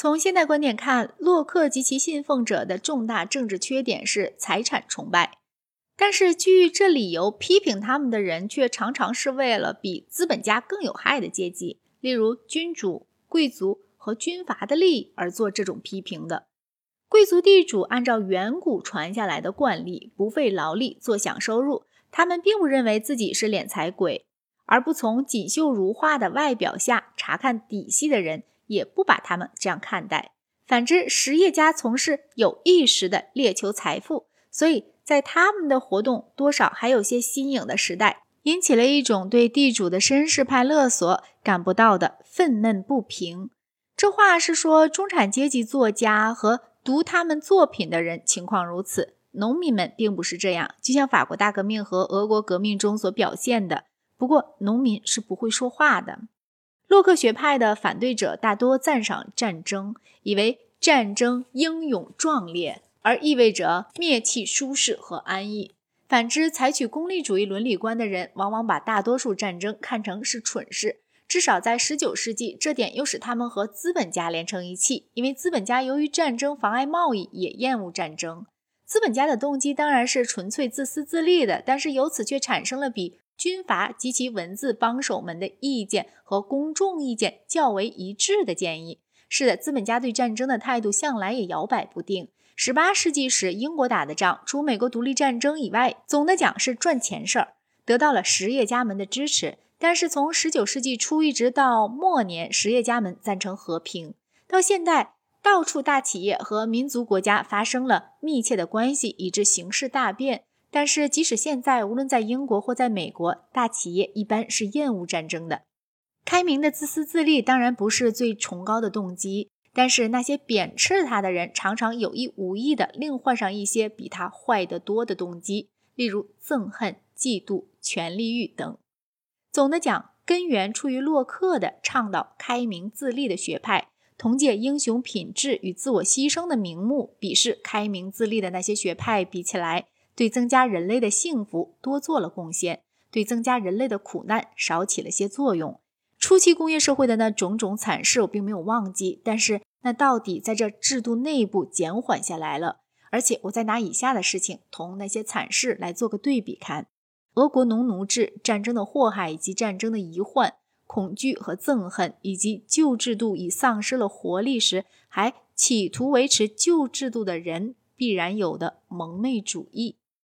从现代观点看，洛克及其信奉者的重大政治缺点是财产崇拜。但是，据这理由批评他们的人，却常常是为了比资本家更有害的阶级，例如君主、贵族和军阀的利益而做这种批评的。贵族地主按照远古传下来的惯例，不费劳力坐享收入，他们并不认为自己是敛财鬼，而不从锦绣如画的外表下查看底细的人。也不把他们这样看待。反之，实业家从事有意识的猎求财富，所以在他们的活动多少还有些新颖的时代，引起了一种对地主的绅士派勒索感不到的愤懑不平。这话是说中产阶级作家和读他们作品的人情况如此，农民们并不是这样。就像法国大革命和俄国革命中所表现的，不过农民是不会说话的。洛克学派的反对者大多赞赏战争，以为战争英勇壮烈，而意味着灭气舒适和安逸。反之，采取功利主义伦理观的人，往往把大多数战争看成是蠢事。至少在19世纪，这点又使他们和资本家连成一气，因为资本家由于战争妨碍贸易，也厌恶战争。资本家的动机当然是纯粹自私自利的，但是由此却产生了比。军阀及其文字帮手们的意见和公众意见较为一致的建议。是的，资本家对战争的态度向来也摇摆不定。十八世纪时，英国打的仗，除美国独立战争以外，总的讲是赚钱事儿，得到了实业家们的支持。但是从十九世纪初一直到末年，实业家们赞成和平。到现代，到处大企业和民族国家发生了密切的关系，以致形势大变。但是，即使现在，无论在英国或在美国，大企业一般是厌恶战争的。开明的自私自利当然不是最崇高的动机，但是那些贬斥他的人，常常有意无意的另换上一些比他坏得多的动机，例如憎恨、嫉妒、权力欲等。总的讲，根源出于洛克的倡导开明自立的学派，同借英雄品质与自我牺牲的名目鄙视开明自立的那些学派比起来。对增加人类的幸福多做了贡献，对增加人类的苦难少起了些作用。初期工业社会的那种种惨事我并没有忘记，但是那到底在这制度内部减缓下来了。而且我再拿以下的事情同那些惨事来做个对比看：俄国农奴制、战争的祸害以及战争的遗患、恐惧和憎恨，以及旧制度已丧失了活力时还企图维持旧制度的人必然有的蒙昧主义。